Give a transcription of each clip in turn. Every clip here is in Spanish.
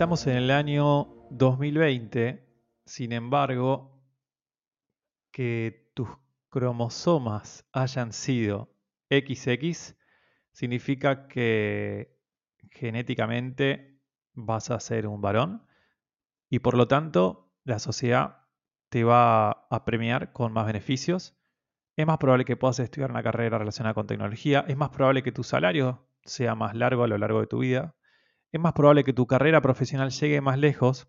Estamos en el año 2020, sin embargo, que tus cromosomas hayan sido XX significa que genéticamente vas a ser un varón y por lo tanto la sociedad te va a premiar con más beneficios. Es más probable que puedas estudiar una carrera relacionada con tecnología, es más probable que tu salario sea más largo a lo largo de tu vida, es más probable que tu carrera profesional llegue más lejos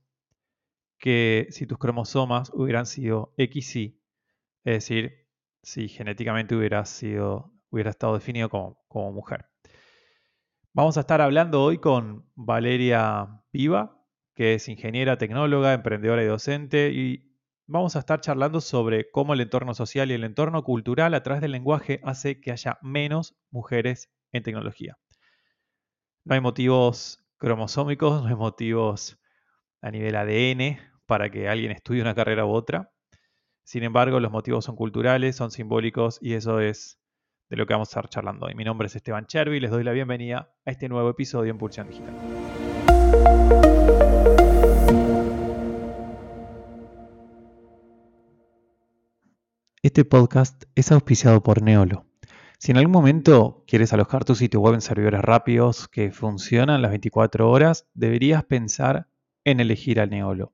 que si tus cromosomas hubieran sido XY, es decir, si genéticamente hubieras sido, hubiera estado definido como, como mujer. Vamos a estar hablando hoy con Valeria Piva, que es ingeniera, tecnóloga, emprendedora y docente, y vamos a estar charlando sobre cómo el entorno social y el entorno cultural a través del lenguaje hace que haya menos mujeres en tecnología. No hay motivos cromosómicos, no hay motivos a nivel ADN para que alguien estudie una carrera u otra. Sin embargo, los motivos son culturales, son simbólicos y eso es de lo que vamos a estar charlando hoy. Mi nombre es Esteban Chervi y les doy la bienvenida a este nuevo episodio en Pulsión Digital. Este podcast es auspiciado por Neolo si en algún momento quieres alojar tu sitio web en servidores rápidos que funcionan las 24 horas, deberías pensar en elegir a Neolo.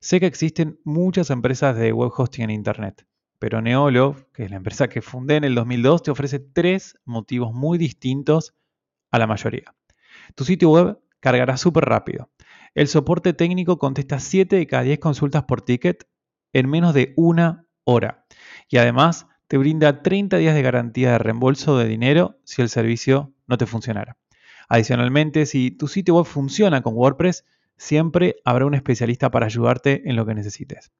Sé que existen muchas empresas de web hosting en Internet, pero Neolo, que es la empresa que fundé en el 2002, te ofrece tres motivos muy distintos a la mayoría. Tu sitio web cargará súper rápido. El soporte técnico contesta 7 de cada 10 consultas por ticket en menos de una hora. Y además te brinda 30 días de garantía de reembolso de dinero si el servicio no te funcionara. Adicionalmente, si tu sitio web funciona con WordPress, siempre habrá un especialista para ayudarte en lo que necesites.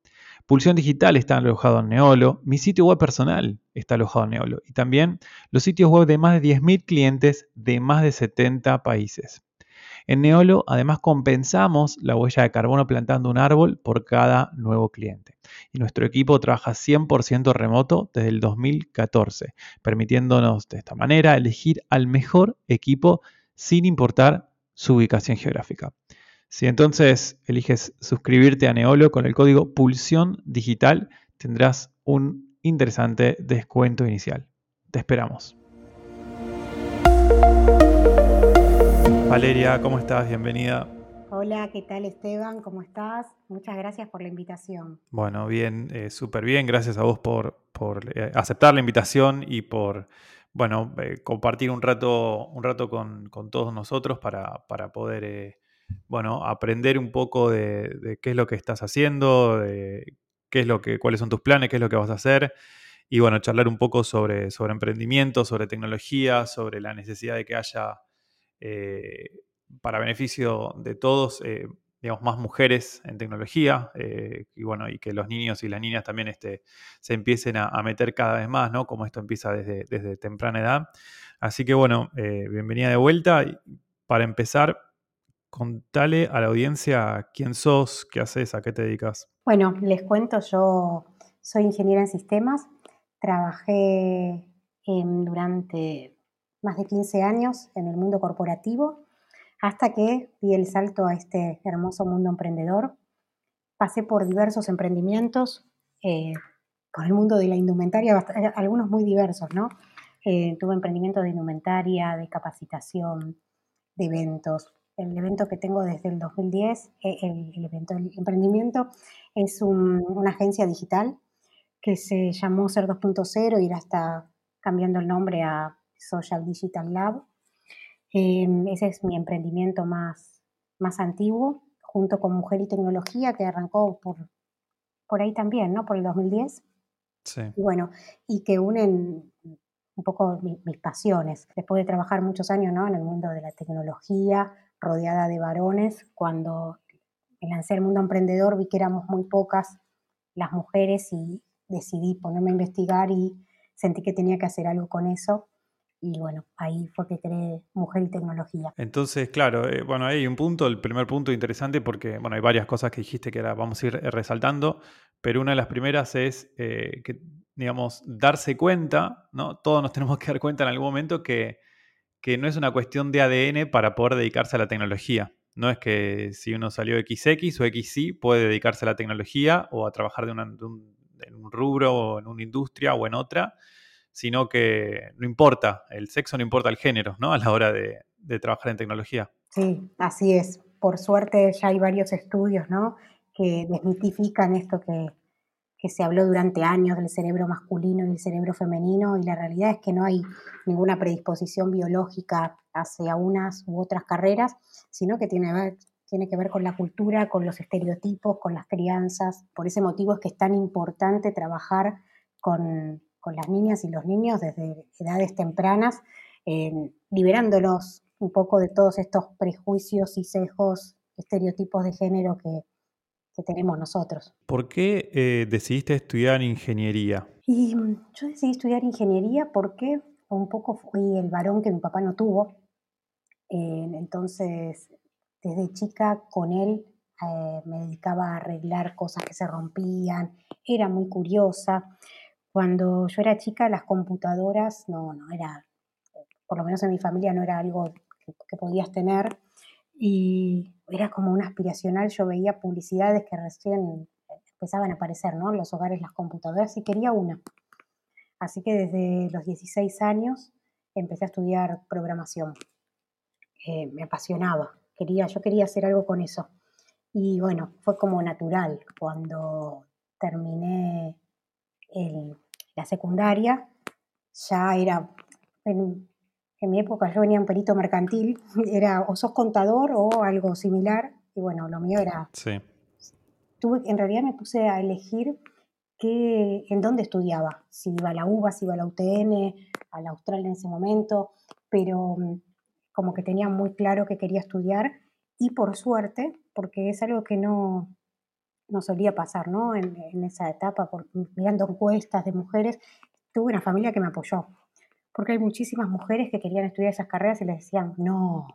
Pulsión Digital está alojado en Neolo, mi sitio web personal está alojado en Neolo y también los sitios web de más de 10.000 clientes de más de 70 países. En Neolo además compensamos la huella de carbono plantando un árbol por cada nuevo cliente y nuestro equipo trabaja 100% remoto desde el 2014, permitiéndonos de esta manera elegir al mejor equipo sin importar su ubicación geográfica. Si entonces eliges suscribirte a Neolo con el código Pulsión Digital, tendrás un interesante descuento inicial. Te esperamos. Valeria, ¿cómo estás? Bienvenida. Hola, ¿qué tal Esteban? ¿Cómo estás? Muchas gracias por la invitación. Bueno, bien, eh, súper bien. Gracias a vos por, eh, aceptar la invitación y por, bueno, eh, compartir un rato, un rato con, todos nosotros para, poder, bueno, aprender un poco de, qué es lo que estás haciendo, de qué es lo que, cuáles son tus planes, qué es lo que vas a hacer. Y bueno, charlar un poco sobre, sobre emprendimiento, sobre tecnología, sobre la necesidad de que haya para beneficio de todos, eh, digamos, más mujeres en tecnología eh, y bueno, y que los niños y las niñas también este, se empiecen a, meter cada vez más, ¿no? Como esto empieza desde, desde temprana edad. Así que bueno, eh, bienvenida de vuelta. Para empezar, contale a la audiencia quién sos, qué haces, a qué te dedicas. Bueno, les cuento, yo soy ingeniera en sistemas, trabajé durante más de 15 años en el mundo corporativo hasta que di el salto a este hermoso mundo emprendedor. Pasé por diversos emprendimientos, eh, por el mundo de la indumentaria, eh, algunos muy diversos, ¿no? Eh, tuve emprendimiento de indumentaria, de capacitación, de eventos. El evento que tengo desde el 2010, el, evento, el emprendimiento, es una agencia digital que se llamó Ser 2.0 y ahora está cambiando el nombre a Social Digital Lab. Em, ese es mi emprendimiento más, más antiguo, junto con Mujer y Tecnología, que arrancó por, por ahí también, ¿no? Por el 2010. Sí. Y bueno, y que unen un poco mis pasiones. Después de trabajar muchos años ¿no? en el mundo de la tecnología, rodeada de varones, cuando lancé el mundo emprendedor vi que éramos muy pocas las mujeres y decidí ponerme a investigar y sentí que tenía que hacer algo con eso y bueno, ahí fue que creé Mujer y Tecnología. Entonces, claro, eh, bueno, hay un punto, el primer punto interesante porque, bueno, hay varias cosas que dijiste que ahora vamos a ir eh, resaltando, pero una de las primeras es eh, que, digamos, darse cuenta, ¿no? Todos nos tenemos que dar cuenta en algún momento que, que no es una cuestión de ADN para poder dedicarse a la tecnología. No es que si uno salió XX o XY puede dedicarse a la tecnología o a trabajar de, un, en un rubro o en una industria o en otra, sino que no importa, el sexo no importa el género, ¿no? A la hora de, trabajar en tecnología. Sí, así es. Por suerte ya hay varios estudios, ¿no? Que desmitifican esto que, que se habló durante años del cerebro masculino y el cerebro femenino, y la realidad es que no hay ninguna predisposición biológica hacia unas u otras carreras, sino que tiene, tiene que ver con la cultura, con los estereotipos, con las crianzas. Por ese motivo es que es tan importante trabajar con, las niñas y los niños desde edades tempranas, liberándolos un poco de todos estos prejuicios y sesgos, estereotipos de género que, que tenemos nosotros. ¿Por qué eh, decidiste estudiar ingeniería? Y mm, yo decidí estudiar ingeniería porque un poco fui el varón que mi papá no tuvo. Eh, entonces, desde chica con él eh, me dedicaba a arreglar cosas que se rompían, era muy curiosa. Cuando yo era chica, las computadoras no, no era, por lo menos en mi familia no era algo que podías tener y era como un aspiracional, yo veía publicidades que recién empezaban a aparecer, ¿no? Los hogares, las computadoras, y quería una. Así que desde los 16 años empecé a estudiar programación. Eh, me apasionaba, quería, yo quería hacer algo con eso. Y bueno, fue como natural. Cuando terminé la secundaria, ya era, en, en mi época yo venía un perito mercantil, era o sos contador o algo similar, y bueno, lo mío era... Sí. Tuve, en realidad me puse a elegir qué, en dónde estudiaba, si iba a la UBA, si iba a la UTN, a la Austral en ese momento, pero mm, como que tenía muy claro que quería estudiar y por suerte, porque es algo que no, no solía pasar ¿no? En, esa etapa, por, mirando encuestas de mujeres, tuve una familia que me apoyó porque hay muchísimas mujeres que querían estudiar esas carreras y les decían, no,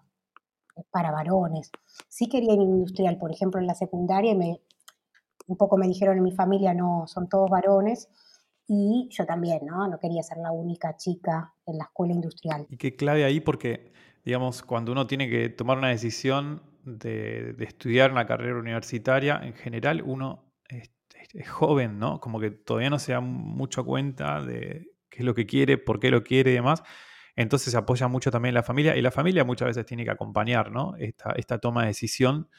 es para varones. Sí querían industrial, por ejemplo, en la secundaria, y me, un poco me dijeron en mi familia, no, son todos varones, y yo también, ¿no? No quería ser la única chica en la escuela industrial. Y qué clave ahí porque, digamos, cuando uno tiene que tomar una decisión de, estudiar una carrera universitaria, en general uno es, joven, ¿no? Como que todavía no se da mucho cuenta de qué es lo que quiere, por qué lo quiere y demás. Entonces se apoya mucho también la familia y la familia muchas veces tiene que acompañar ¿no? esta, esta toma de decisión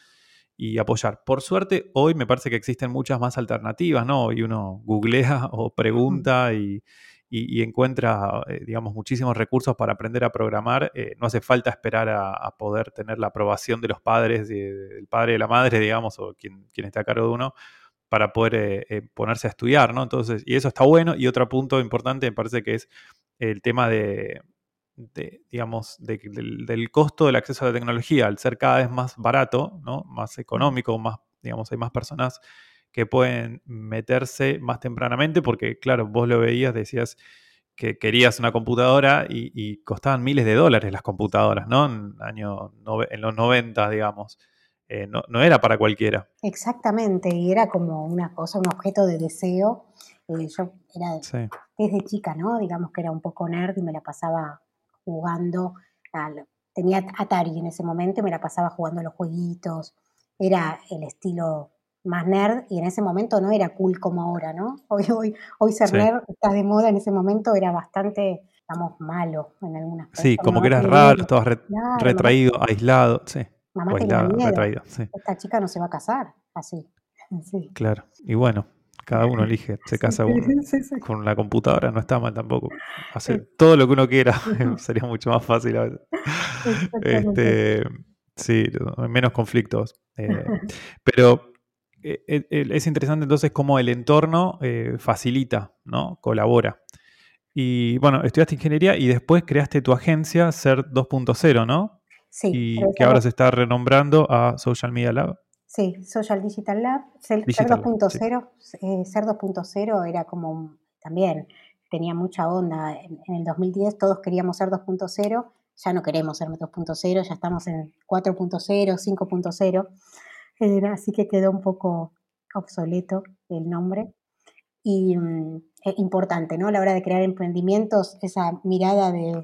y apoyar. Por suerte, hoy me parece que existen muchas más alternativas, ¿no? Y uno googlea o pregunta y, encuentra, eh, digamos, muchísimos recursos para aprender a programar. Eh, no hace falta esperar a, poder tener la aprobación de los padres, del padre y la madre, digamos, o quien, quien esté a cargo de uno, para poder eh, ponerse a estudiar, ¿no? Entonces, y eso está bueno. Y otro punto importante me parece que es el tema de, digamos, del, costo del acceso a la tecnología, al ser cada vez más barato, ¿no? Más económico, más, digamos, hay más personas que pueden meterse más tempranamente, porque claro, vos lo veías, decías que querías una computadora y, costaban miles de dólares las computadoras, ¿no? En, año, en los 90, digamos. Eh, no, era para cualquiera. Exactamente, y era como una cosa, un objeto de deseo. Eh, yo era desde chica, ¿no? Digamos que era un poco nerd y me la pasaba jugando. tenía Atari en ese momento y me la pasaba jugando los jueguitos. Era el estilo más nerd y en ese momento no era cool como ahora, ¿no? Hoy, hoy, hoy ser nerd está de moda, en ese momento era bastante, digamos, malo en algunas cosas. Sí, como que eras raro, estabas retraído, aislado, sí. Mamá tenía miedo. Esta chica no se va a casar así. Claro. Y bueno, cada uno elige, se casa uno. Con la computadora no está mal tampoco. Hacer todo lo que uno quiera sería mucho más fácil a veces. Este, sí, menos conflictos. Eh, pero es interesante entonces cómo el entorno facilita, ¿no? Colabora. Y bueno, estudiaste ingeniería y después creaste tu agencia CER 2.0, ¿no? y que ahora se está renombrando a Social Media Lab. Sí, Social Digital Lab. Ser 2.0 Ser 2.0 era como también tenía mucha onda. En, el 2010 todos queríamos ser 2.0, ya no queremos ser 2.0, ya estamos en 4.0, 5.0. así que quedó un poco obsoleto el nombre. Y es importante, ¿no? A la hora de crear emprendimientos, esa mirada de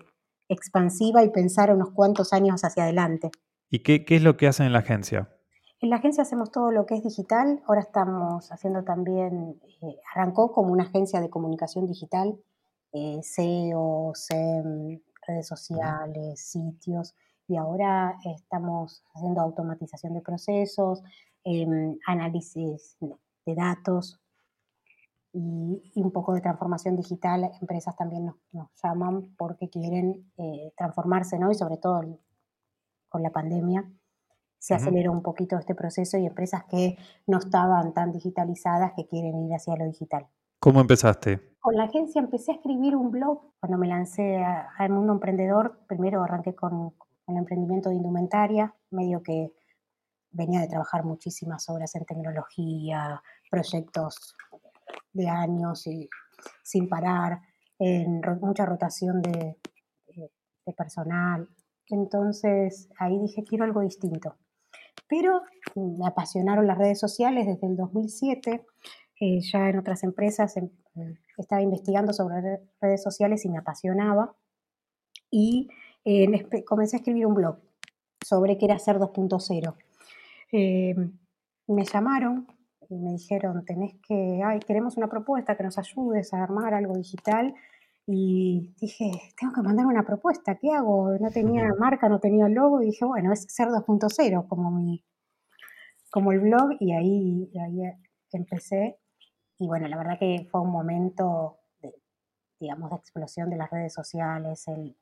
expansiva y pensar unos cuantos años hacia adelante. ¿Y qué, es lo que hacen en la agencia? En la agencia hacemos todo lo que es digital. Ahora estamos haciendo también, eh, arrancó como una agencia de comunicación digital, eh, SEO, SEM, redes sociales, sitios, y ahora estamos haciendo automatización de procesos, em, análisis de datos y, un poco de transformación digital. Empresas también nos, llaman porque quieren eh, transformarse, ¿no? Y sobre todo con la pandemia se aceleró un poquito este proceso y empresas que no estaban tan digitalizadas que quieren ir hacia lo digital. ¿Cómo empezaste? Con la agencia empecé a escribir un blog. Cuando me lancé al mundo emprendedor, primero arranqué con, el emprendimiento de indumentaria, medio que venía de trabajar muchísimas horas en tecnología, proyectos de años y sin parar, en mucha rotación de, de personal. Entonces ahí dije, quiero algo distinto. Pero me apasionaron las redes sociales desde el 2007 eh, ya en otras empresas em, estaba investigando sobre redes sociales y me apasionaba. Y comencé a escribir un blog sobre qué era hacer 2.0. Em, me llamaron y me dijeron, tenés que, ay, queremos una propuesta que nos ayudes a armar algo digital. Y dije, tengo que mandar una propuesta, ¿qué hago? No tenía marca, no tenía logo, y dije, bueno, es ser 2.0 como, mi, como el blog, y ahí, ahí empecé y bueno, la verdad que fue un momento de, digamos, de explosión de las redes sociales, el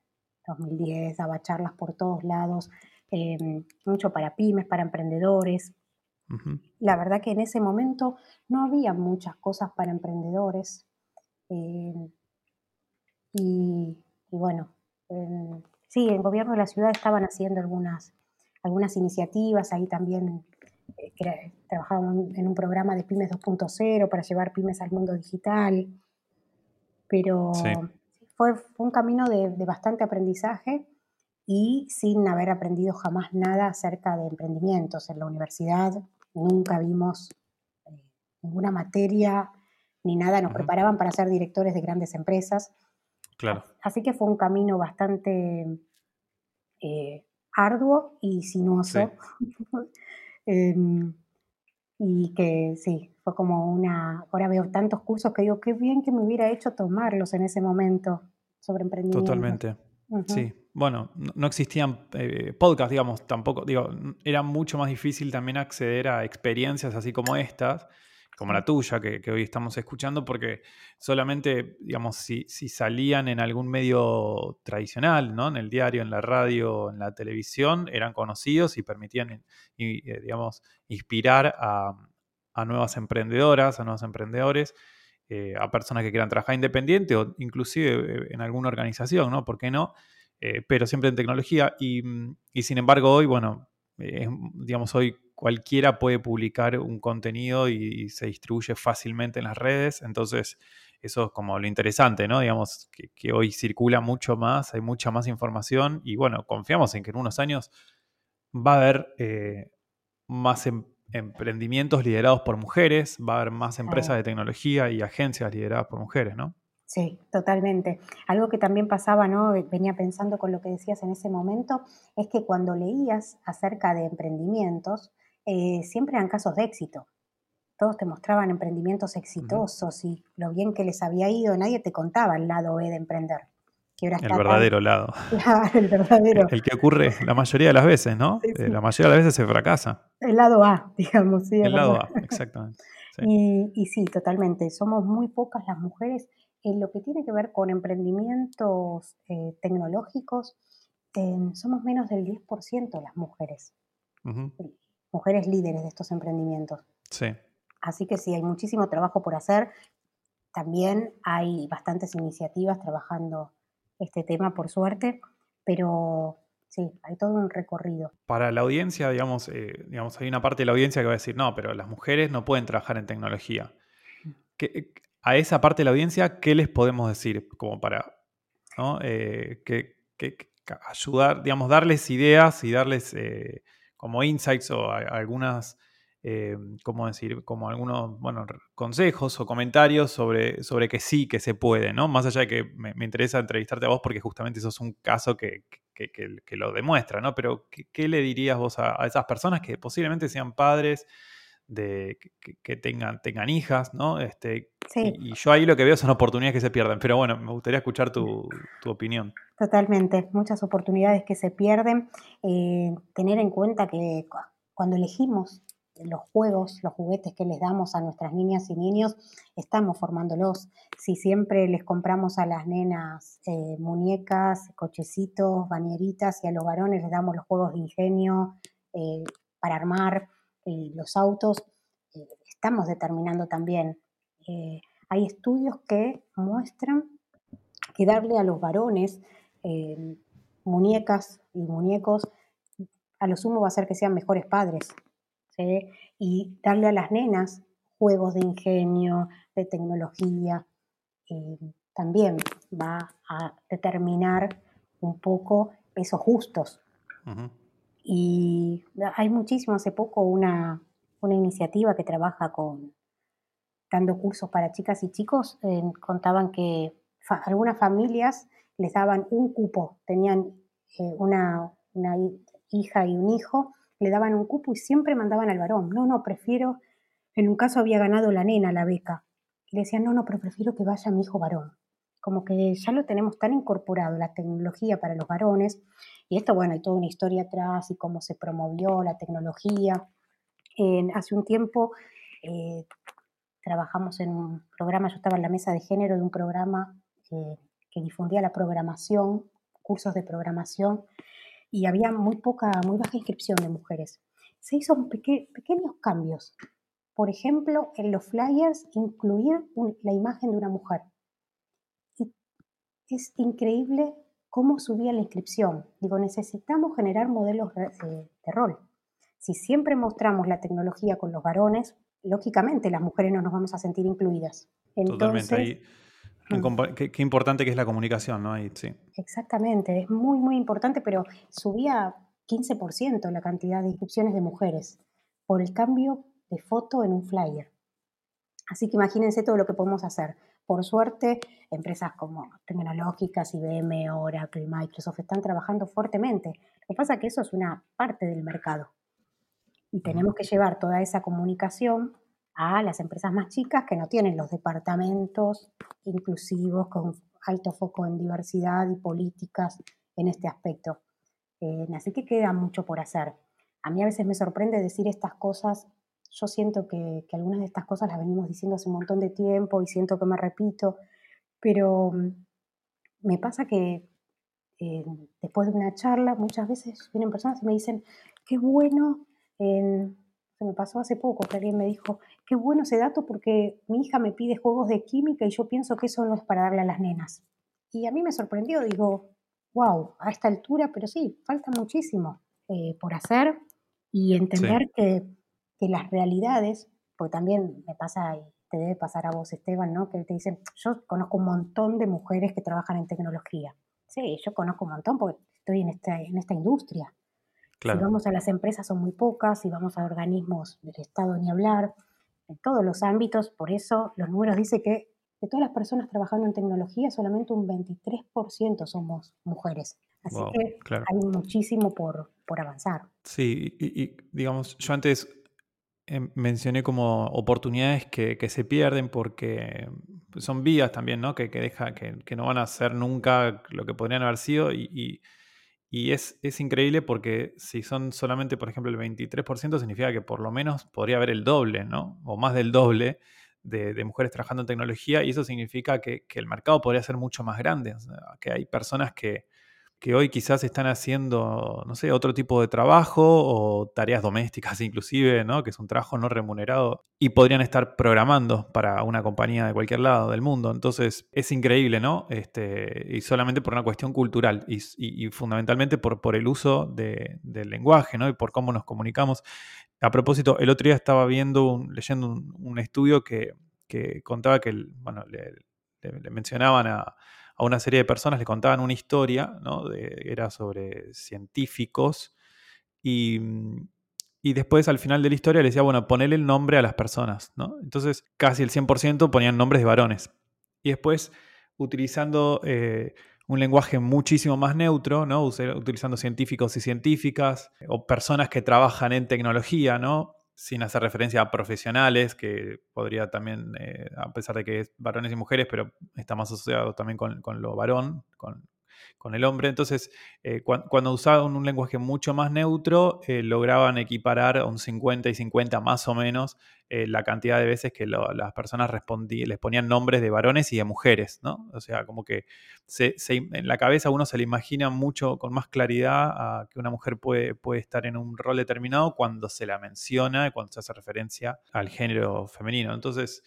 2010, daba charlas por todos lados, em, mucho para pymes, para emprendedores. La verdad que en ese momento no había muchas cosas para emprendedores. Em, y, bueno, sí, el gobierno de la ciudad estaban haciendo algunas, algunas iniciativas, ahí también que trabajábamos en un programa de Pymes 2.0 para llevar pymes al mundo digital, pero fue, un camino de, bastante aprendizaje y sin haber aprendido jamás nada acerca de emprendimientos en la universidad. Nunca vimos eh, ninguna materia ni nada, nos preparaban para ser directores de grandes empresas. Claro. Así que fue un camino bastante eh, arduo y sinuoso. Em, y que sí, fue como una, ahora veo tantos cursos que digo, qué bien que me hubiera hecho tomarlos en ese momento sobre emprendimiento. Totalmente. Sí, bueno, no, existían eh, podcasts, digamos, tampoco, digo, era mucho más difícil también acceder a experiencias así como estas como la tuya, que, hoy estamos escuchando, porque solamente, digamos, si, salían en algún medio tradicional, ¿no? En el diario, en la radio, en la televisión, eran conocidos y permitían, eh, digamos, inspirar a, nuevas emprendedoras, a nuevos emprendedores, eh, a personas que quieran trabajar independiente o inclusive eh, en alguna organización, ¿no? ¿Por qué no? pero siempre en tecnología. Y, sin embargo, hoy, bueno, digamos, hoy cualquiera puede publicar un contenido y, se distribuye fácilmente en las redes. Entonces, eso es como lo interesante, ¿no? Digamos, que, hoy circula mucho más, hay mucha más información y bueno, confiamos en que en unos años va a haber eh, más em, emprendimientos liderados por mujeres, va a haber más empresas de tecnología y agencias lideradas por mujeres, ¿no? Sí, totalmente. Algo que también pasaba, ¿no? Venía pensando con lo que decías en ese momento, es que cuando leías acerca de emprendimientos, eh, siempre eran casos de éxito. Todos te mostraban emprendimientos exitosos y lo bien que les había ido. Nadie te contaba el lado B de emprender. El verdadero lado. el verdadero. El, que ocurre la mayoría de las veces, ¿no? Eh, la mayoría de las veces se fracasa. El lado A, digamos. Sí, el lado A, exactamente. Y, sí, totalmente. Somos muy pocas las mujeres en lo que tiene que ver con emprendimientos eh, tecnológicos. somos menos del 10% las mujeres mujeres líderes de estos emprendimientos. Sí. Así que sí, hay muchísimo trabajo por hacer. También hay bastantes iniciativas trabajando este tema, por suerte, pero sí, hay todo un recorrido. Para la audiencia, digamos, eh, digamos, hay una parte de la audiencia que va a decir, no, pero las mujeres no pueden trabajar en tecnología. a esa parte de la audiencia, ¿qué les podemos decir? Como para ¿no? Eh, que, ayudar, digamos, darles ideas y darles eh, como insights o algunas, eh, ¿cómo decir? Como algunos, bueno, consejos o comentarios sobre, sobre que sí, que se puede, ¿no? Más allá de que me, interesa entrevistarte a vos porque justamente eso es un caso que, que, lo demuestra, ¿no? Pero, ¿qué, le dirías vos a, esas personas que posiblemente sean padres, de que, tengan, tengan hijas, ¿no? Este, y, yo ahí lo que veo son oportunidades que se pierden, pero bueno, me gustaría escuchar tu, opinión. Totalmente, muchas oportunidades que se pierden. Eh, tener en cuenta que cuando elegimos los juegos, los juguetes que les damos a nuestras niñas y niños, estamos formándolos. Si siempre les compramos a las nenas eh, muñecas, cochecitos, bañeritas y a los varones les damos los juegos de ingenio eh, para armar eh, los autos, estamos determinando también. hay estudios que muestran que darle a los varones muñecas y muñecos a lo sumo va a hacer que sean mejores padres y darle a las nenas juegos de ingenio, de tecnología, eh, también va a determinar un poco esos justos. Y hay muchísimo, hace poco una, iniciativa que trabaja con dando cursos para chicas y chicos, eh, contaban que algunas familias les daban un cupo, tenían eh, una, una hija y un hijo, le daban un cupo y siempre mandaban al varón. No, no, prefiero, en un caso había ganado la nena la beca. Y le decían, no, no, pero prefiero que vaya mi hijo varón. Como que ya lo tenemos tan incorporado, la tecnología para los varones. Y esto, bueno, hay toda una historia atrás y cómo se promovió la tecnología. hace un tiempo eh, trabajamos en un programa, yo estaba en la mesa de género de un programa eh, que difundía la programación, cursos de programación, y había muy poca, muy baja inscripción de mujeres. Se hizo pequeños cambios. Por ejemplo, en los flyers incluir la imagen de una mujer. Y es increíble cómo subía la inscripción. Digo, necesitamos generar modelos de, rol. Si siempre mostramos la tecnología con los varones, lógicamente las mujeres no nos vamos a sentir incluidas. Totalmente. Mm. Qué, importante que es la comunicación, ¿no? Ahí, sí. Exactamente, es muy, muy importante, pero subía 15% la cantidad de inscripciones de mujeres por el cambio de foto en un flyer. Así que imagínense todo lo que podemos hacer. Por suerte, empresas como Tecnológicas, IBM, Oracle, Microsoft están trabajando fuertemente. Lo que pasa es que eso es una parte del mercado. Y tenemos que llevar toda esa comunicación a las empresas más chicas que no tienen los departamentos inclusivos con alto foco en diversidad y políticas en este aspecto. Eh, así que queda mucho por hacer. A mí a veces me sorprende decir estas cosas. Yo siento que, algunas de estas cosas las venimos diciendo hace un montón de tiempo y siento que me repito, pero mm, me pasa que eh, después de una charla muchas veces vienen personas y me dicen, qué bueno, se me pasó hace poco que alguien me dijo, qué bueno ese dato porque mi hija me pide juegos de química y yo pienso que eso no es para darle a las nenas. Y a mí me sorprendió, digo, wow, a esta altura, pero sí, falta muchísimo eh, por hacer y entender que, que, las realidades, porque también me pasa y te debe pasar a vos, Esteban, ¿no? Que te dicen, yo conozco un montón de mujeres que trabajan en tecnología. Sí, yo conozco un montón porque estoy en esta, en esta industria. Si vamos a las empresas son muy pocas, si vamos a organismos del Estado ni hablar, en todos los ámbitos, por eso los números dicen que de todas las personas trabajando en tecnología, solamente un 23% somos mujeres. Así que hay muchísimo por, por avanzar. Sí, y, digamos, yo antes em, mencioné como oportunidades que, se pierden porque son vías también, ¿no? Que, que, deja, que, que, no van a ser nunca lo que podrían haber sido y y es, increíble porque si son solamente, por ejemplo, el 23%, significa que por lo menos podría haber el doble, ¿no? O más del doble de, mujeres trabajando en tecnología y eso significa que, que, el mercado podría ser mucho más grande. Que hay personas que, que hoy quizás están haciendo, no sé, otro tipo de trabajo o tareas domésticas inclusive, ¿no? Que es un trabajo no remunerado y podrían estar programando para una compañía de cualquier lado del mundo. Entonces es increíble, ¿no? Este, y solamente por una cuestión cultural y, fundamentalmente por, por el uso del lenguaje, ¿no? Y por cómo nos comunicamos. A propósito, el otro día estaba viendo, leyendo un, estudio que, contaba que, bueno, le mencionaban a a una serie de personas, le contaban una historia, ¿no? era sobre científicos y, y, después al final de la historia le decía, bueno, ponele el nombre a las personas, ¿no? Entonces casi el 100% ponían nombres de varones. Y después, utilizando eh, un lenguaje muchísimo más neutro, ¿no? utilizando científicos y científicas o personas que trabajan en tecnología, ¿no? Sin hacer referencia a profesionales, que podría también, eh, a pesar de que es varones y mujeres, pero está más asociado también con, con lo varón, con, con el hombre. Entonces, eh, cuando usaban un lenguaje mucho más neutro, eh, lograban equiparar un 50 y 50 más o menos eh, la cantidad de veces que las personas les ponían nombres de varones y de mujeres, ¿no? O sea, como que en la cabeza uno se le imagina mucho con más claridad que una mujer puede, puede estar en un rol determinado cuando se la menciona, cuando se hace referencia al género femenino. Entonces,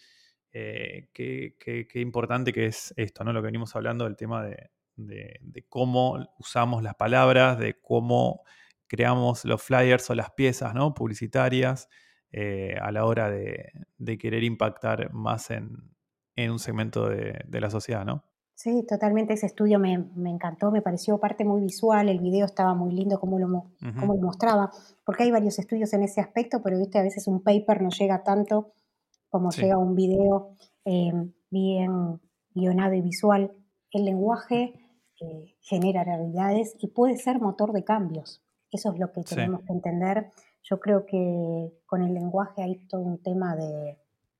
qué, qué importante que es esto, ¿no? Lo que venimos hablando del tema de, de, cómo usamos las palabras, de cómo creamos los flyers o las piezas ¿no? publicitarias eh, a la hora de, querer impactar más en, un segmento de, la sociedad, ¿no? Sí, totalmente. Ese estudio me, encantó, me pareció parte muy visual, el video estaba muy lindo como lo, lo mostraba, porque hay varios estudios en ese aspecto, pero ¿viste? a veces un paper no llega tanto como llega un video eh, bien guionado y visual. El lenguaje genera realidades y puede ser motor de cambios. Eso es lo que tenemos que entender. Yo creo que con el lenguaje hay todo un tema de,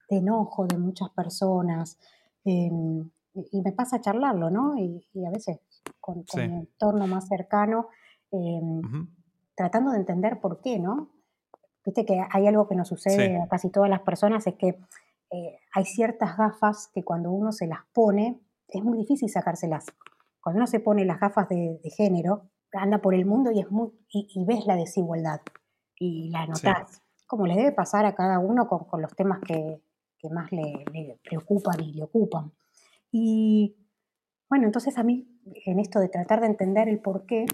enojo de muchas personas. Em, y me pasa a charlarlo, ¿no? Y, a veces con, con mi entorno más cercano, em, tratando de entender por qué, ¿no? Viste que hay algo que nos sucede a casi todas las personas, es que eh, hay ciertas gafas que cuando uno se las pone, es muy difícil sacárselas cuando uno se pone las gafas de, género, anda por el mundo y, es muy, y, ves la desigualdad y la notas, como le debe pasar a cada uno con, los temas que, más le, preocupan y le ocupan. Y bueno, entonces a mí, en esto de tratar de entender el por qué,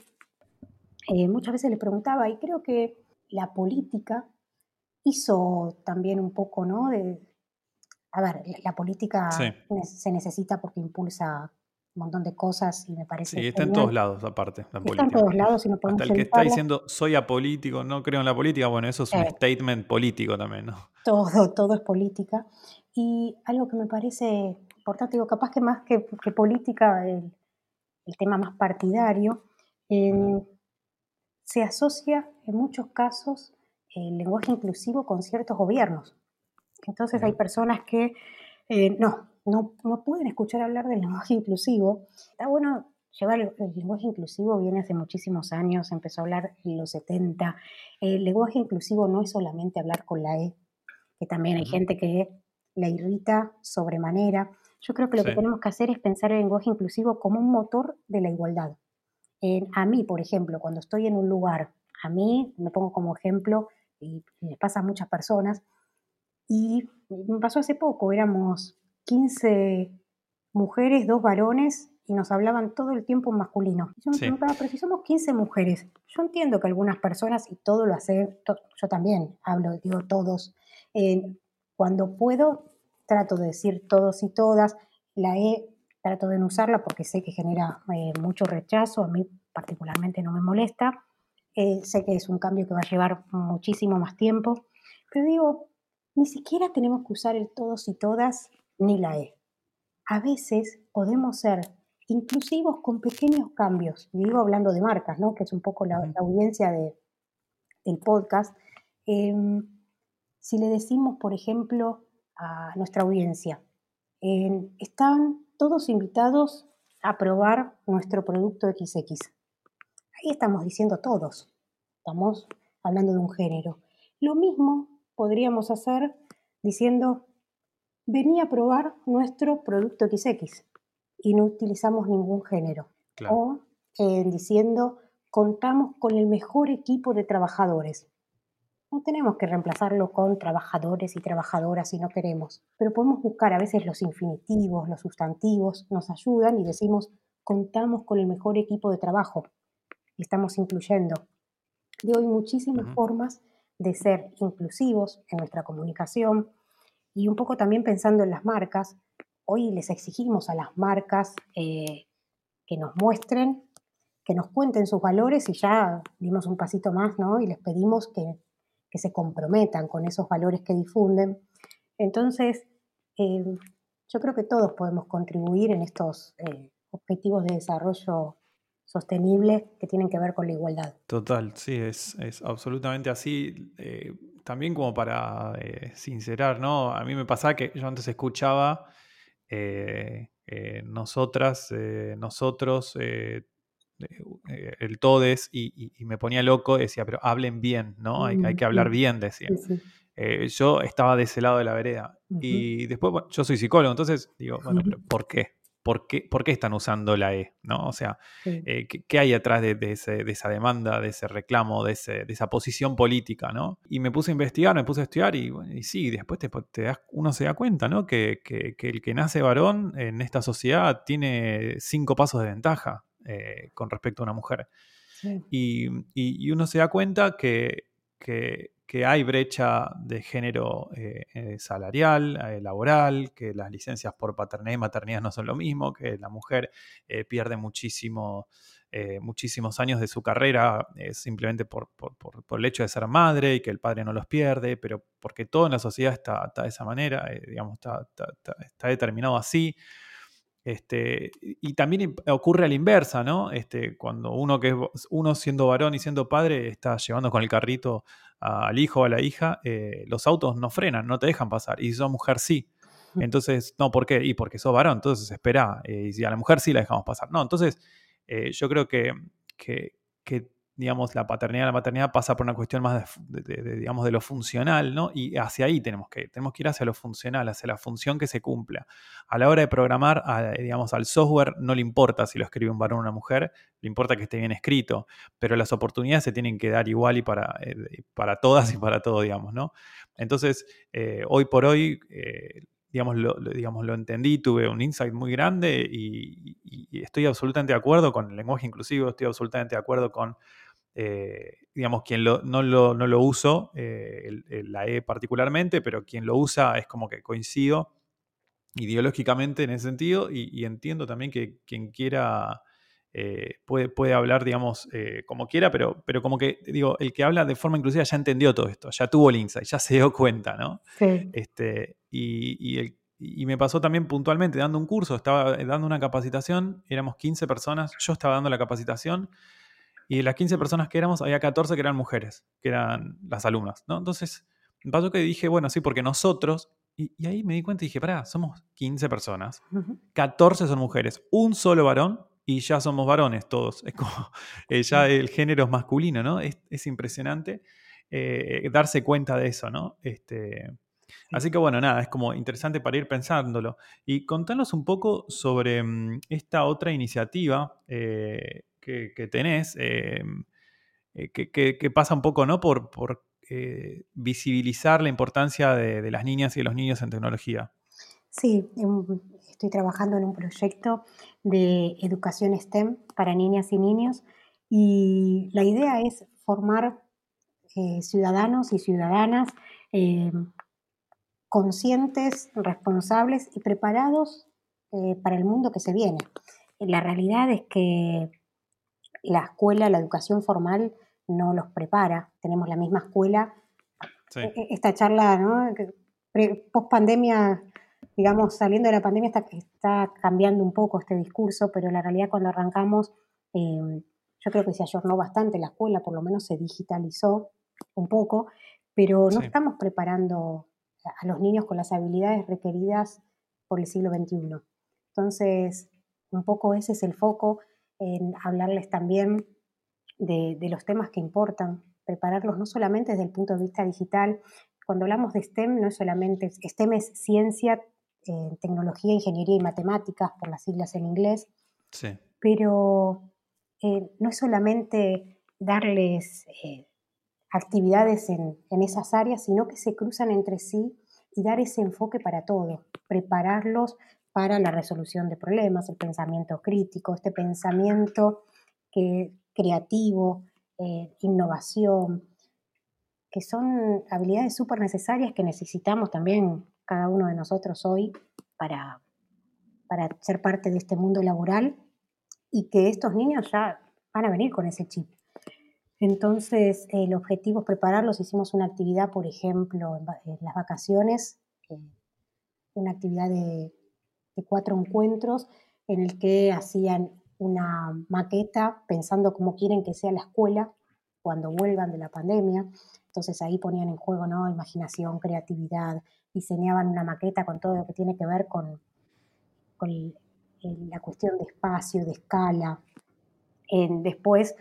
eh, muchas veces le preguntaba, y creo que la política hizo también un poco, ¿no? De, a ver, la, política se necesita porque impulsa un montón de cosas y me parece. Sí, está en todos lados, aparte. La está en todos lados y no podemos Hasta el que está diciendo soy apolítico, no creo en la política, bueno, eso es un statement político también, ¿no? Todo, todo es política. Y algo que me parece importante, digo, capaz que más que, política, el, tema más partidario, se asocia en muchos casos el lenguaje inclusivo con ciertos gobiernos. Entonces hay personas que eh, no, no, no pueden escuchar hablar del lenguaje inclusivo. Está bueno llevar el, lenguaje inclusivo, viene hace muchísimos años, empezó a hablar en los 70. El lenguaje inclusivo no es solamente hablar con la E, que también hay gente que la irrita sobremanera. Yo creo que lo que tenemos que hacer es pensar el lenguaje inclusivo como un motor de la igualdad. a mí, por ejemplo, cuando estoy en un lugar, a mí, me pongo como ejemplo, y, y me pasa a muchas personas, y me pasó hace poco, éramos 15 mujeres, dos varones, y nos hablaban todo el tiempo en masculino. Yo me preguntaba, pero si somos 15 mujeres, yo entiendo que algunas personas, y todo lo hacen, yo también hablo, digo todos, eh, cuando puedo, trato de decir todos y todas, la E trato de no usarla porque sé que genera eh, mucho rechazo, a mí particularmente no me molesta, eh, sé que es un cambio que va a llevar muchísimo más tiempo, pero digo, ni siquiera tenemos que usar el todos y todas ni la E. A veces podemos ser inclusivos con pequeños cambios. Digo hablando de marcas, ¿no? que es un poco la, audiencia de, del podcast. Em, si le decimos, por ejemplo, a nuestra audiencia, están todos invitados a probar nuestro producto XX. Ahí estamos diciendo todos, estamos hablando de un género. Lo mismo podríamos hacer diciendo, venía a probar nuestro producto XX y no utilizamos ningún género. O eh, diciendo, contamos con el mejor equipo de trabajadores. No tenemos que reemplazarlo con trabajadores y trabajadoras si no queremos, pero podemos buscar a veces los infinitivos, los sustantivos, nos ayudan y decimos, contamos con el mejor equipo de trabajo y estamos incluyendo. De hoy muchísimas formas de ser inclusivos en nuestra comunicación y un poco también pensando en las marcas. Hoy les exigimos a las marcas eh, que nos muestren, que nos cuenten sus valores y ya dimos un pasito más, ¿no? Y les pedimos que, se comprometan con esos valores que difunden. Entonces, eh, yo creo que todos podemos contribuir en estos, eh, objetivos de desarrollo sostenible que tienen que ver con la igualdad. Total, sí, es, absolutamente así. Eh, también como para eh, sincerar, ¿no? A mí me pasaba que yo antes escuchaba eh, nosotras, nosotros, el todes y, me ponía loco, decía, pero hablen bien, ¿no? Hay, hay que hablar bien, decía. yo estaba de ese lado de la vereda. Y después, yo soy psicólogo, entonces digo, bueno, pero ¿por qué? ¿Por qué, están usando la E? ¿no? O sea, eh, ¿qué, hay atrás de, esa demanda, de ese reclamo, de, esa posición política? ¿no? Y me puse a investigar, me puse a estudiar y, sí, después te, uno se da cuenta ¿no? que, el que nace varón en esta sociedad tiene cinco pasos de ventaja eh, con respecto a una mujer. Y, uno se da cuenta que, que hay brecha de género eh, eh, salarial, eh, laboral, que las licencias por paternidad y maternidad no son lo mismo, que la mujer pierde muchísimo, muchísimos años de su carrera simplemente por, el hecho de ser madre y que el padre no los pierde, pero porque todo en la sociedad está, de esa manera, digamos, está, está, determinado así. Este, y también ocurre a la inversa, ¿no? Este, cuando uno, que uno siendo varón y siendo padre está llevando con el carrito al hijo o a la hija, eh, los autos no frenan, no te dejan pasar. Y si sos mujer, sí. Entonces, no, ¿por qué? Y porque sos varón, entonces espera. Eh, y si a la mujer sí la dejamos pasar. No, entonces, eh, yo creo que, que, que digamos, la paternidad la maternidad pasa por una cuestión más de, digamos, de lo funcional, ¿no? Y hacia ahí tenemos que ir, tenemos que ir hacia lo funcional, hacia la función que se cumpla. A la hora de programar, digamos, al software no le importa si lo escribe un varón o una mujer, le importa que esté bien escrito, pero las oportunidades se tienen que dar igual y para, eh, para todas y para todo, digamos, ¿no? Entonces, eh, hoy por hoy, eh, digamos lo, digamos, lo entendí, tuve un insight muy grande y, estoy absolutamente de acuerdo con el lenguaje inclusivo, estoy absolutamente de acuerdo con eh, digamos, quien no, lo, no, lo, uso, eh, la E particularmente, pero quien lo usa es como que coincido ideológicamente en ese sentido y, entiendo también que quien quiera eh, puede, puede, hablar, digamos, como quiera, pero, pero como que, digo, el que habla de forma inclusiva ya entendió todo esto, ya tuvo el insight, ya se dio cuenta, ¿no? Sí. Este, y, y me pasó también puntualmente dando un curso, estaba dando una capacitación, éramos 15 personas, yo estaba dando la capacitación y de las 15 personas que éramos, había 14 que eran mujeres, que eran las alumnas, ¿no? Entonces, pasó que dije, bueno, sí, porque nosotros, y, ahí me di cuenta y dije, pará, somos 15 personas, 14 son mujeres, un solo varón y ya somos varones todos. Es como, eh, ya el género es masculino, ¿no? Es, impresionante eh, darse cuenta de eso, ¿no? Este, Así que bueno, nada, es como interesante para ir pensándolo. Y contanos un poco sobre mm, esta otra iniciativa eh, que, tenés, em, eh, que, pasa un poco ¿no? por, eh, visibilizar la importancia de, las niñas y de los niños en tecnología. Sí, em, estoy trabajando en un proyecto de educación STEM para niñas y niños y la idea es formar eh, ciudadanos y ciudadanas conscientes, responsables y preparados para el mundo que se viene. La realidad es que la escuela, la educación formal no los prepara. Tenemos la misma escuela. E, e, esta charla, ¿no? Post pandemia, digamos, saliendo de la pandemia está, está, cambiando un poco este discurso, pero la realidad cuando arrancamos, em, yo creo que se ayornó bastante la escuela, por lo menos se digitalizó un poco, pero no estamos preparando a los niños con las habilidades requeridas por el siglo XXI. Entonces, un poco ese es el foco en hablarles también de, los temas que importan, prepararlos no solamente desde el punto de vista digital. Cuando hablamos de STEM, no es solamente, STEM es ciencia, eh, tecnología, ingeniería y matemáticas, por las siglas en inglés, sí. pero eh, no es solamente darles eh, actividades en, en esas áreas, sino que se cruzan entre sí y dar ese enfoque para todo, prepararlos para la resolución de problemas, el pensamiento crítico, este pensamiento que, creativo, eh, innovación, que son habilidades súper necesarias que necesitamos también cada uno de nosotros hoy para, para ser parte de este mundo laboral y que estos niños ya van a venir con ese chip. Entonces, el objetivo es prepararlos. Hicimos una actividad, por ejemplo, en, las vacaciones, eh, una actividad de de cuatro encuentros en el que hacían una maqueta pensando cómo quieren que sea la escuela cuando vuelvan de la pandemia. Entonces ahí ponían en juego ¿no? imaginación, creatividad, diseñaban una maqueta con todo lo que tiene que ver con, la cuestión de espacio, de escala. después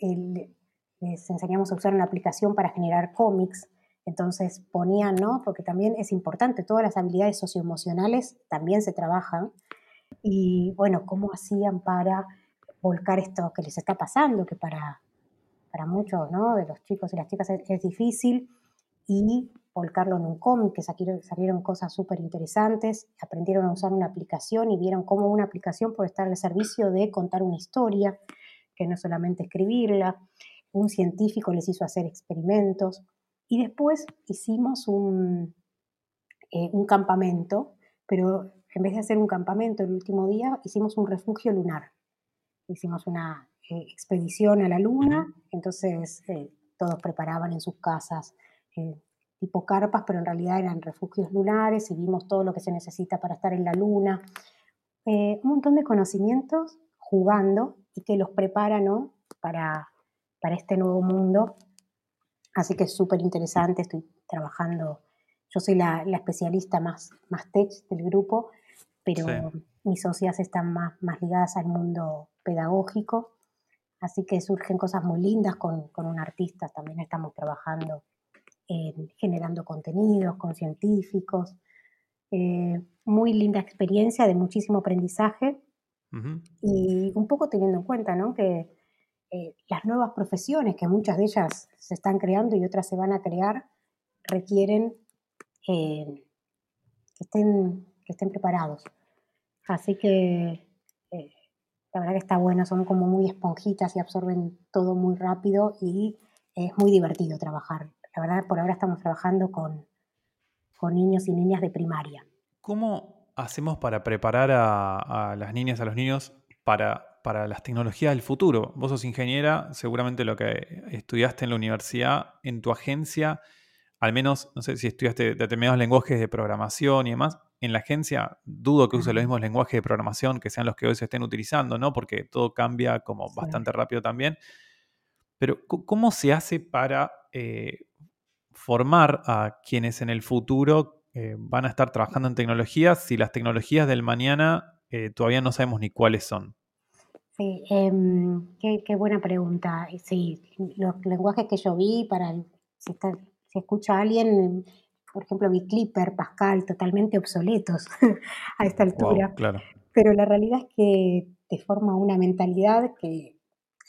les enseñamos a usar una aplicación para generar cómics. Entonces ponían, ¿no? Porque también es importante, todas las habilidades socioemocionales también se trabajan y bueno, cómo hacían para volcar esto que les está pasando, que para, para muchos ¿no? de los chicos y las chicas es, difícil, y volcarlo en un cómic, que salieron cosas súper interesantes, aprendieron a usar una aplicación y vieron cómo una aplicación puede estar al servicio de contar una historia, que no solamente escribirla. Un científico les hizo hacer experimentos y después hicimos un, eh, un campamento, pero en vez de hacer un campamento el último día, hicimos un refugio lunar. Hicimos una eh, expedición a la luna, entonces eh, todos preparaban en sus casas tipo carpas, pero en realidad eran refugios lunares y vimos todo lo que se necesita para estar en la luna. un montón de conocimientos jugando y que los prepara para, para este nuevo mundo. Así que es súper interesante, estoy trabajando, yo soy la, la, especialista más, más tech del grupo, pero mis socias están más, más ligadas al mundo pedagógico, así que surgen cosas muy lindas con, con un artista, también estamos trabajando en generando contenidos con científicos, eh, muy linda experiencia de muchísimo aprendizaje y un poco teniendo en cuenta ¿no? que eh, las nuevas profesiones, que muchas de ellas se están creando y otras se van a crear, requieren eh, que estén que estén preparados. Así que eh, la verdad que está bueno, son como muy esponjitas y absorben todo muy rápido y es muy divertido trabajar. La verdad, por ahora estamos trabajando con, con niños y niñas de primaria. ¿Cómo hacemos para preparar a, las niñas, a los niños para, para las tecnologías del futuro? Vos sos ingeniera, seguramente lo que estudiaste en la universidad, en tu agencia, al menos, no sé si estudiaste determinados lenguajes de programación y demás, en la agencia dudo que use los mismos lenguajes de programación que sean los que hoy se estén utilizando, ¿no? Porque todo cambia como bastante rápido también. Pero, ¿cómo se hace para eh, formar a quienes en el futuro eh, van a estar trabajando en tecnologías si las tecnologías del mañana eh, todavía no sabemos ni cuáles son? Sí, em, qué, buena pregunta. Sí, los lenguajes que yo vi para, si, si escucha a alguien, por ejemplo, Bitclipper, Pascal, totalmente obsoletos a esta altura. Pero la realidad es que te forma una mentalidad que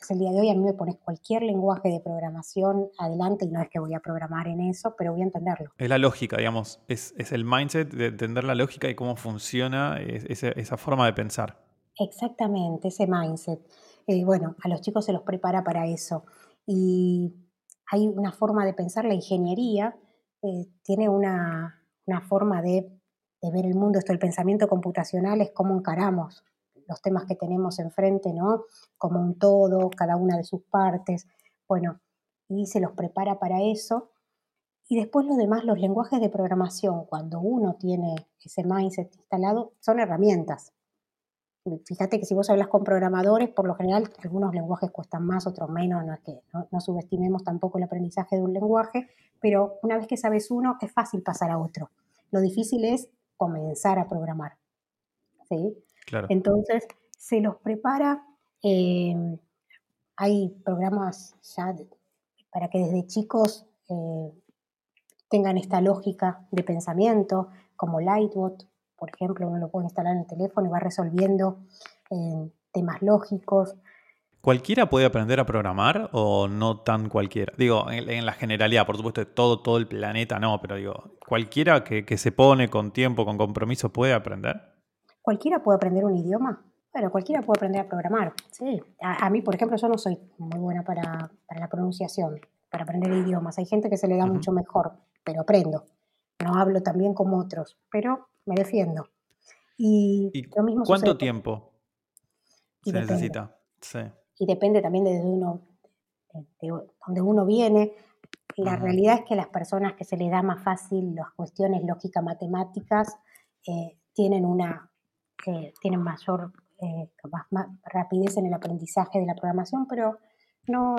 es el día de hoy a mí me pones cualquier lenguaje de programación adelante y no es que voy a programar en eso, pero voy a entenderlo. Es la lógica, digamos, es, el mindset de entender la lógica y cómo funciona esa, forma de pensar. Exactamente, ese mindset. Eh, bueno, a los chicos se los prepara para eso. Y hay una forma de pensar la ingeniería eh, tiene una, forma de, ver el mundo, esto el pensamiento computacional es cómo encaramos los temas que tenemos enfrente, ¿no? Como un todo, cada una de sus partes, bueno, y se los prepara para eso. Y después lo demás, los lenguajes de programación, cuando uno tiene ese mindset instalado, son herramientas. Fíjate que si vos hablas con programadores, por lo general algunos lenguajes cuestan más, otros menos, no es que no, subestimemos tampoco el aprendizaje de un lenguaje, pero una vez que sabes uno, es fácil pasar a otro. Lo difícil es comenzar a programar. ¿sí? Entonces, se los prepara, em, hay programas ya para que desde chicos eh, tengan esta lógica de pensamiento, como Lightbot, por ejemplo, uno lo puede instalar en el teléfono y va resolviendo eh, temas lógicos. ¿Cualquiera puede aprender a programar o no tan cualquiera? Digo, en, la generalidad, por supuesto, todo, todo el planeta no, pero digo, ¿cualquiera que, se pone con tiempo, con compromiso, puede aprender? ¿Cualquiera puede aprender un idioma? Bueno, cualquiera puede aprender a programar, sí. A, mí, por ejemplo, yo no soy muy buena para, la pronunciación, para aprender idiomas. Hay gente que se le da mucho mejor, pero aprendo. No hablo tan bien como otros, pero me defiendo. Y, lo mismo ¿Cuánto tiempo se necesita? Y depende también de, uno, de donde uno viene. La realidad es que las personas que se les da más fácil las cuestiones lógica matemáticas eh, tienen una, tienen mayor más, rapidez en el aprendizaje de la programación, pero no,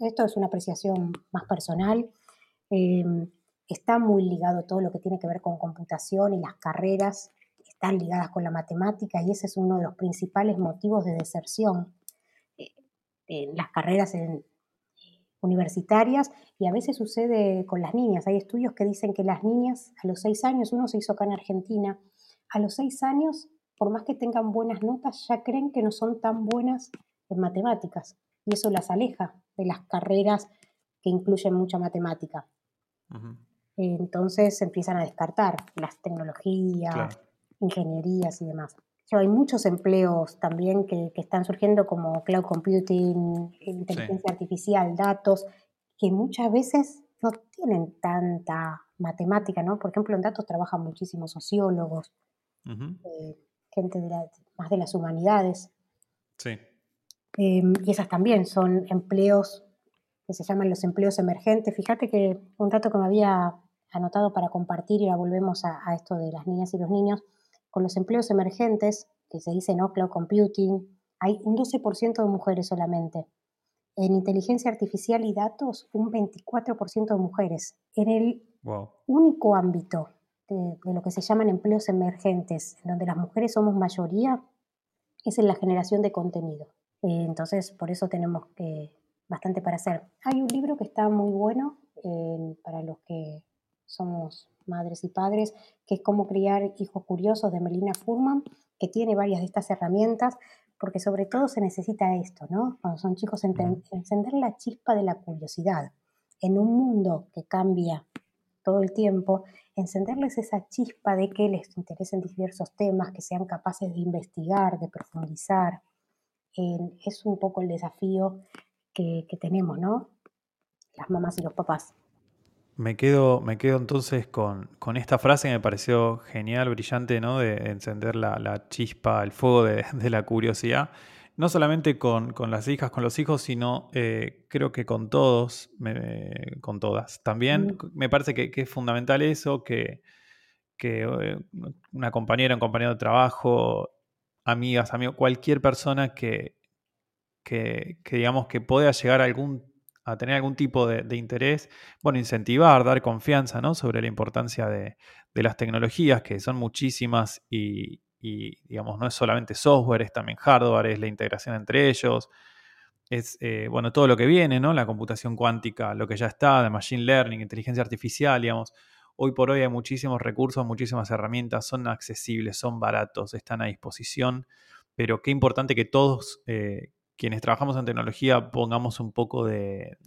esto es una apreciación más personal. Está muy ligado todo lo que tiene que ver con computación y las carreras están ligadas con la matemática y ese es uno de los principales motivos de deserción en las carreras universitarias y a veces sucede con las niñas. Hay estudios que dicen que las niñas a los seis años, uno se hizo acá en Argentina, a los seis años, por más que tengan buenas notas, ya creen que no son tan buenas en matemáticas y eso las aleja de las carreras que incluyen mucha matemática. Entonces empiezan a descartar las tecnologías, ingenierías y demás hay muchos empleos también que, están surgiendo como cloud computing, inteligencia artificial, datos, que muchas veces no tienen tanta matemática, ¿no? Por ejemplo, en datos trabajan muchísimos sociólogos, eh, gente más de las humanidades. Sí. Em, y esas también son empleos que se llaman los empleos emergentes. Fíjate que un dato que me había anotado para compartir, y ahora volvemos a esto de las niñas y los niños, con los empleos emergentes, que se dice no cloud computing, hay un 12% de mujeres solamente. En inteligencia artificial y datos, un 24% de mujeres. En el único ámbito de, lo que se llaman empleos emergentes, donde las mujeres somos mayoría, es en la generación de contenido. Eh, entonces, por eso tenemos bastante para hacer. Hay un libro que está muy bueno eh, para los que somos madres y padres, que es Cómo criar hijos curiosos de Melina Furman, que tiene varias de estas herramientas, porque sobre todo se necesita esto, ¿no? Cuando son chicos, encender la chispa de la curiosidad. En un mundo que cambia todo el tiempo, encenderles esa chispa de que les interesen diversos temas, que sean capaces de investigar, de profundizar. es un poco el desafío que, que tenemos, ¿no? Las mamás y los papás. Me quedo, me quedo entonces con, esta frase que me pareció genial, brillante, ¿no? De encender la, chispa, el fuego de, la curiosidad. No solamente con, las hijas, con los hijos, sino eh, creo que con todos, con todas. También me parece que, es fundamental eso, que, eh, una compañera, un compañero de trabajo, amigas, amigos, cualquier persona que, que, que digamos que pueda llegar a algún a tener algún tipo de, interés, bueno, incentivar, dar confianza ¿no? sobre la importancia de, las tecnologías, que son muchísimas y, digamos, no es solamente software, es también hardware, es la integración entre ellos, es, eh, bueno, todo lo que viene, ¿no? La computación cuántica, lo que ya está, de machine learning, inteligencia artificial, digamos. Hoy por hoy hay muchísimos recursos, muchísimas herramientas, son accesibles, son baratos, están a disposición, pero qué importante que todos eh, quienes trabajamos en tecnología pongamos un poco de,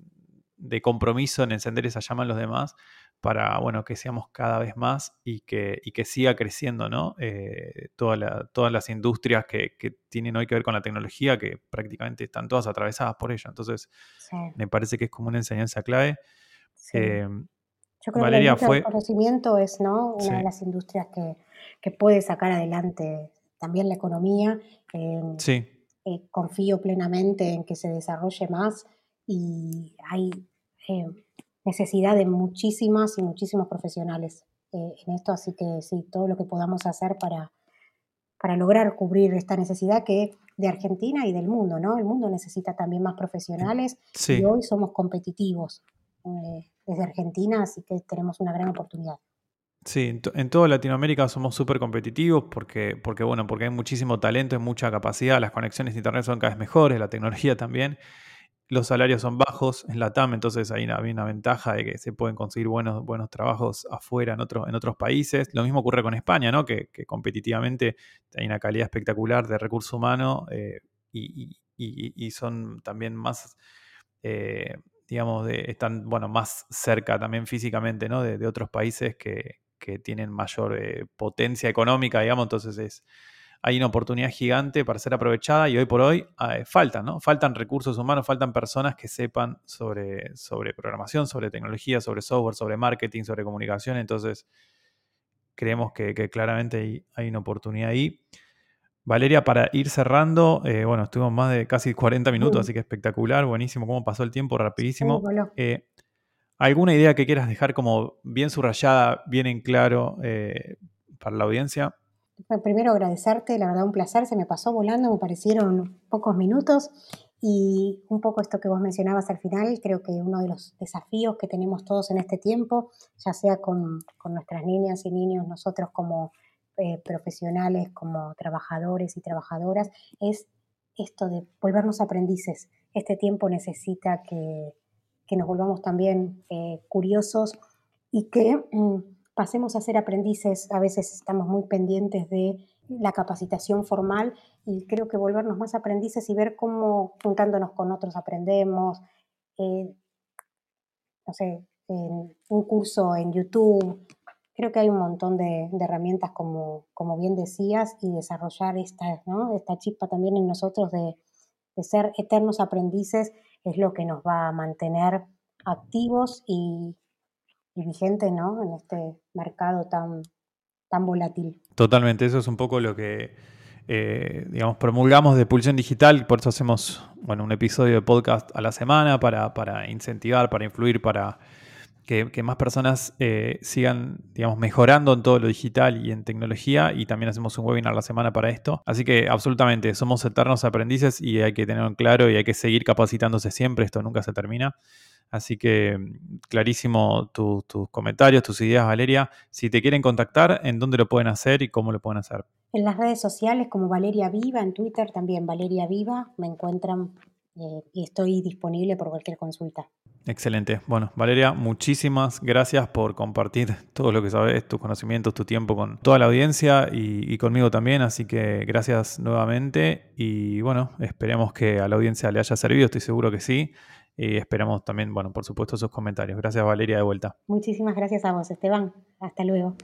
compromiso en encender esa llama en los demás para bueno, que seamos cada vez más y que, que siga creciendo ¿no? Eh, todas las industrias que, tienen hoy que ver con la tecnología, que prácticamente están todas atravesadas por ella. Entonces, me parece que es como una enseñanza clave. Eh, Yo creo que el conocimiento es ¿no? una de las industrias que, puede sacar adelante también la economía. sí eh, confío plenamente en que se desarrolle más y hay eh, necesidad de muchísimas y muchísimos profesionales eh, en esto, así que sí, todo lo que podamos hacer para, para lograr cubrir esta necesidad que de Argentina y del mundo, ¿no? El mundo necesita también más profesionales y hoy somos competitivos desde Argentina, así que tenemos una gran oportunidad. Sí, en, toda Latinoamérica somos súper competitivos porque, porque, bueno, porque hay muchísimo talento, hay mucha capacidad, las conexiones de internet son cada vez mejores, la tecnología también, los salarios son bajos en la TAM, entonces hay una, una ventaja de que se pueden conseguir buenos, buenos trabajos afuera en, otros en otros países. Lo mismo ocurre con España, ¿no? que, competitivamente hay una calidad espectacular de recurso humano eh, y, son también más... Eh, digamos, de, están bueno, más cerca también físicamente ¿no? de otros países que, que tienen mayor eh, potencia económica, digamos, entonces es, hay una oportunidad gigante para ser aprovechada y hoy por hoy eh, faltan, ¿no? Faltan recursos humanos, faltan personas que sepan sobre, sobre programación, sobre tecnología, sobre software, sobre marketing, sobre comunicación, entonces creemos que, claramente hay, una oportunidad ahí. Valeria, para ir cerrando, eh, bueno, estuvimos más de casi 40 minutos, así que espectacular, buenísimo, cómo pasó el tiempo, rapidísimo. ¿Alguna idea que quieras dejar como bien subrayada, bien en claro eh, para la audiencia? primero agradecerte, la verdad un placer, se me pasó volando, me parecieron pocos minutos y un poco esto que vos mencionabas al final, creo que uno de los desafíos que tenemos todos en este tiempo, ya sea con, nuestras niñas y niños, nosotros como eh, profesionales, como trabajadores y trabajadoras, es esto de volvernos aprendices. Este tiempo necesita que, nos volvamos también eh, curiosos y que mm, pasemos a ser aprendices. A veces estamos muy pendientes de la capacitación formal y creo que volvernos más aprendices y ver cómo juntándonos con otros aprendemos. Eh, no sé, un curso en YouTube. Creo que hay un montón de, herramientas, como, como, bien decías, y desarrollar esta, esta chispa también en nosotros de, de ser eternos aprendices es lo que nos va a mantener activos y, y vigente ¿no? en este mercado tan, tan volátil. Totalmente, eso es un poco lo que, eh, digamos, promulgamos de Pulsión Digital, por eso hacemos, bueno, un episodio de podcast a la semana para, para incentivar, para influir, para que, más personas eh, sigan, digamos, mejorando en todo lo digital y en tecnología, y también hacemos un webinar la semana para esto. Así que absolutamente, somos eternos aprendices y hay que tenerlo claro y hay que seguir capacitándose siempre, esto nunca se termina. Así que clarísimo tus comentarios, tus ideas, Valeria. Si te quieren contactar, ¿en dónde lo pueden hacer y cómo lo pueden hacer? En las redes sociales como Valeria Viva, en Twitter también Valeria Viva, me encuentran eh, y estoy disponible por cualquier consulta. Excelente. Bueno, Valeria, muchísimas gracias por compartir todo lo que sabes, tus conocimientos, tu tiempo con toda la audiencia y, y, conmigo también. Así que gracias nuevamente y bueno, esperemos que a la audiencia le haya servido, estoy seguro que sí. Y esperamos también, bueno, por supuesto, sus comentarios. Gracias, Valeria, de vuelta. Muchísimas gracias a vos, Esteban. Hasta luego.